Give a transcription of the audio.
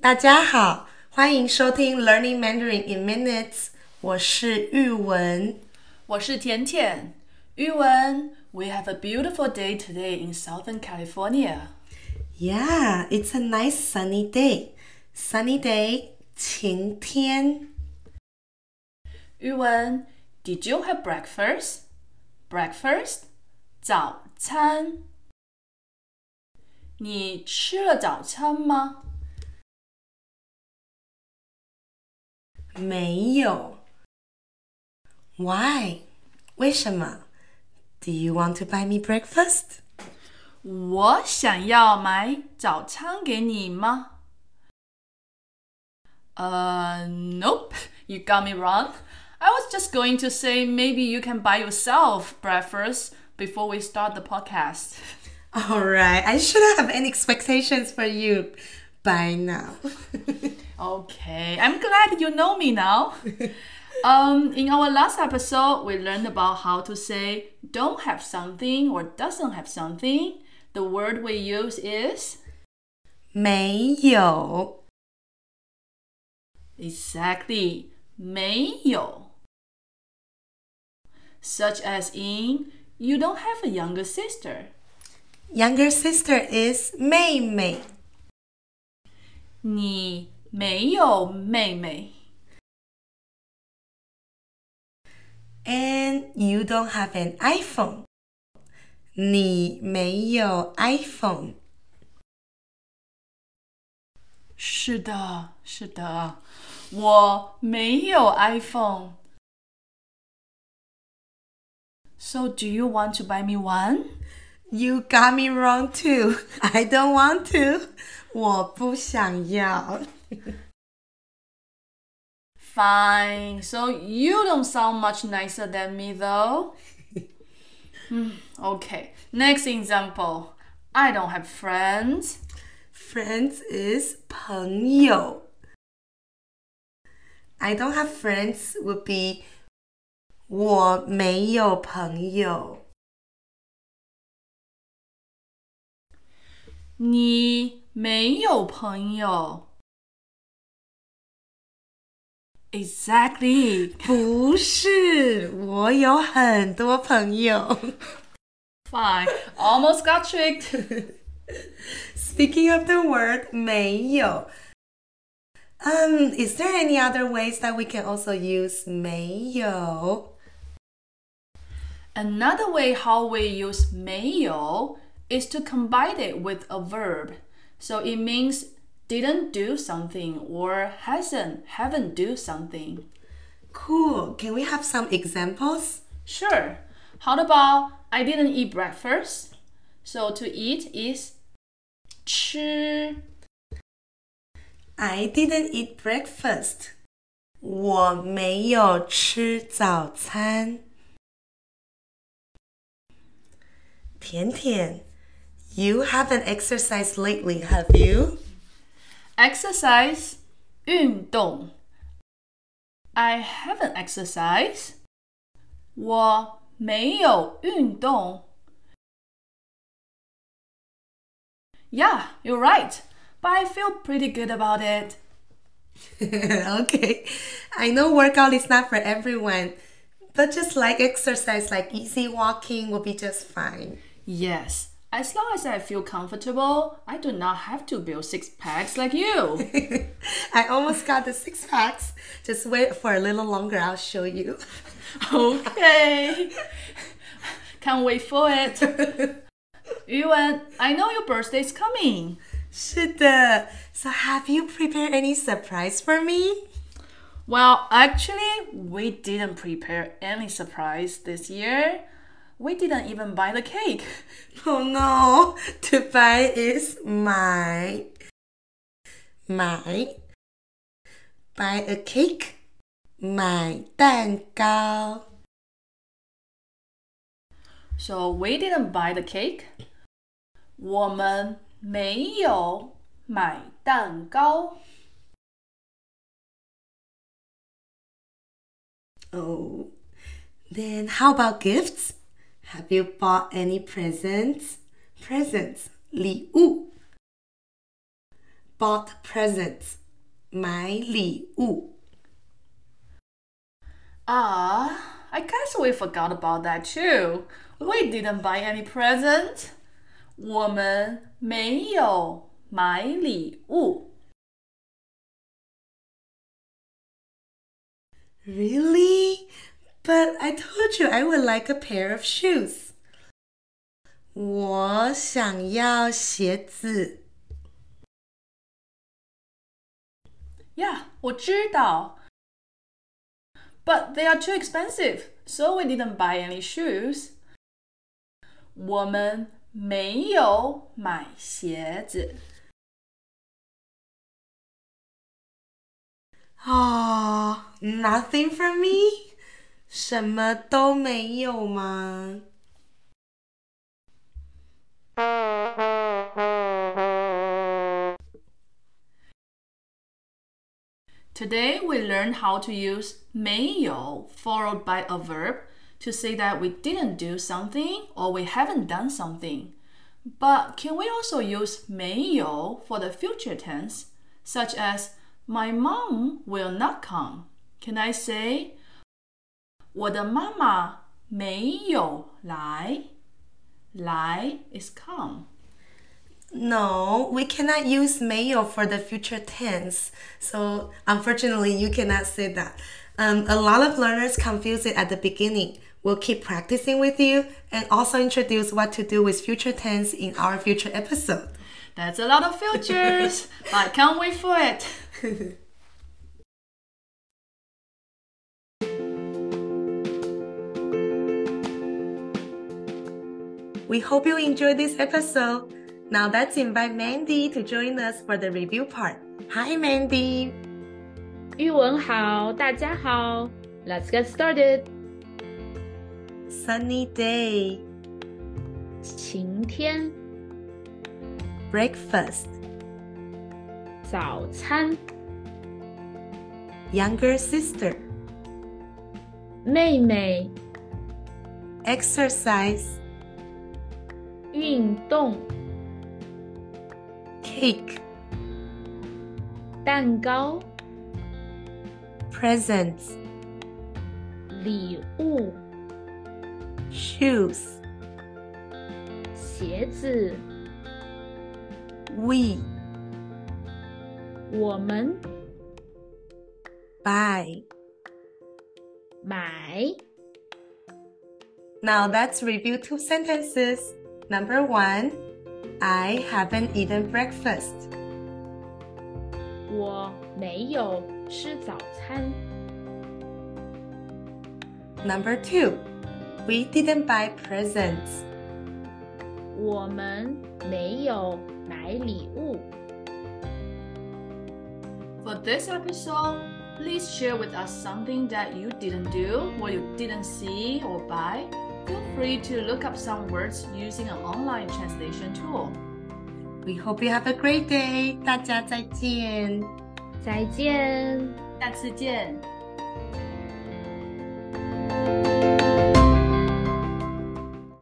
大家好，欢迎收听 Learning Mandarin in Minutes。我是玉文，我是甜甜。玉文，We have a beautiful day today in Southern California. Yeah, it's a nice sunny day. Sunny day，晴天。玉文，Did you have breakfast? Breakfast，早餐。你吃了早餐吗？ 没有。Why？为什么？Do you want to buy me breakfast？我想要买早餐给你吗？Uh, nope. You got me wrong. I was just going to say maybe you can buy yourself breakfast before we start the podcast. All right. I shouldn't have any expectations for you by now. okay. I'm glad you know me now. Um, in our last episode, we learned about how to say don't have something or doesn't have something. The word we use is 没有 exactly 没有 such as in you don't have a younger sister. Younger sister is 妹妹。你 没有妹妹。And you don't have an iPhone. 你没有 iPhone。是的，是的，我没有 iPhone。So do you want to buy me one? You got me wrong too. I don't want to. 我不想要。 Fine. So you don't sound much nicer than me though. Hmm, okay. Next example. I don't have friends. Friends is 朋友。I don't have friends would be 我没有朋友。你没有朋友。 Exactly. 不是，我有很多朋友。 Fine. Almost got tricked. Speaking of the word 没有 um, is there any other ways that we can also use 没有 Another way how we use 没有 is to combine it with a verb. So it means didn't do something or hasn't haven't do something. Cool. Can we have some examples? Sure. How about I didn't eat breakfast? So to eat is 吃 I didn't eat breakfast. 我没有吃早餐。甜甜 you haven't exercised lately, have you? exercise 运动 I haven't exercised. 我没有运动 Yeah, you're right. But I feel pretty good about it. okay. I know workout is not for everyone, but just like exercise, like easy walking will be just fine. Yes, as long as I feel comfortable, I do not have to build six packs like you. I almost got the six packs. Just wait for a little longer, I'll show you. okay. Can't wait for it. Yuan, I know your birthday is coming. 是的. So have you prepared any surprise for me? Well, actually, we didn't prepare any surprise this year. We didn't even buy the cake. Oh no. To buy is 买.买. Buy a cake. 买蛋糕. So we didn't buy the cake. 我们没有买蛋糕。 Oh. Then how about gifts? Have you bought any presents? Presents. 礼物. bought presents. 买礼物。 Ah, I guess we forgot about that too. We didn't buy any present. 我们没有买礼物。 Really? But I told you I would like a pair of shoes. 我想要鞋子。 Yeah, 我知道。But they are too expensive, so we didn't buy any shoes. 我们没有买鞋子。 Oh, nothing for me? 什么都没有吗？ Today we learned how to use 没有 followed by a verb to say that we didn't do something or we haven't done something. But can we also use 没有 for the future tense, such as my mom will not come? Can I say 我的妈妈没有来？来 is come. No, we cannot use 没有 for the future tense. So unfortunately, you cannot say that. Um, a lot of learners confuse it at the beginning. We'll keep practicing with you and also introduce what to do with future tense in our future episode. That's a lot of futures, but can't wait for it. We hope you enjoyed this episode. Now let's invite Mandy to join us for the review part. Hi, Mandy. 玉文好，大家好，Let's get started。 Sunny day. 晴天， Breakfast. 早餐， Younger sister. 妹妹， Exercise. 运动， Cake. 蛋糕， Presents. 礼物， Shoes. 鞋子， We. 我们 Buy. 买。 Now let's review two sentences. Number one, I haven't eaten breakfast. 我没有吃早餐。 Number two, we didn't buy presents. 我们没有买礼物。 For this episode, please share with us something that you didn't do or you didn't see or buy. Feel free to look up some words using an online translation tool. We hope you have a great day. 大家再见。再见。下次见。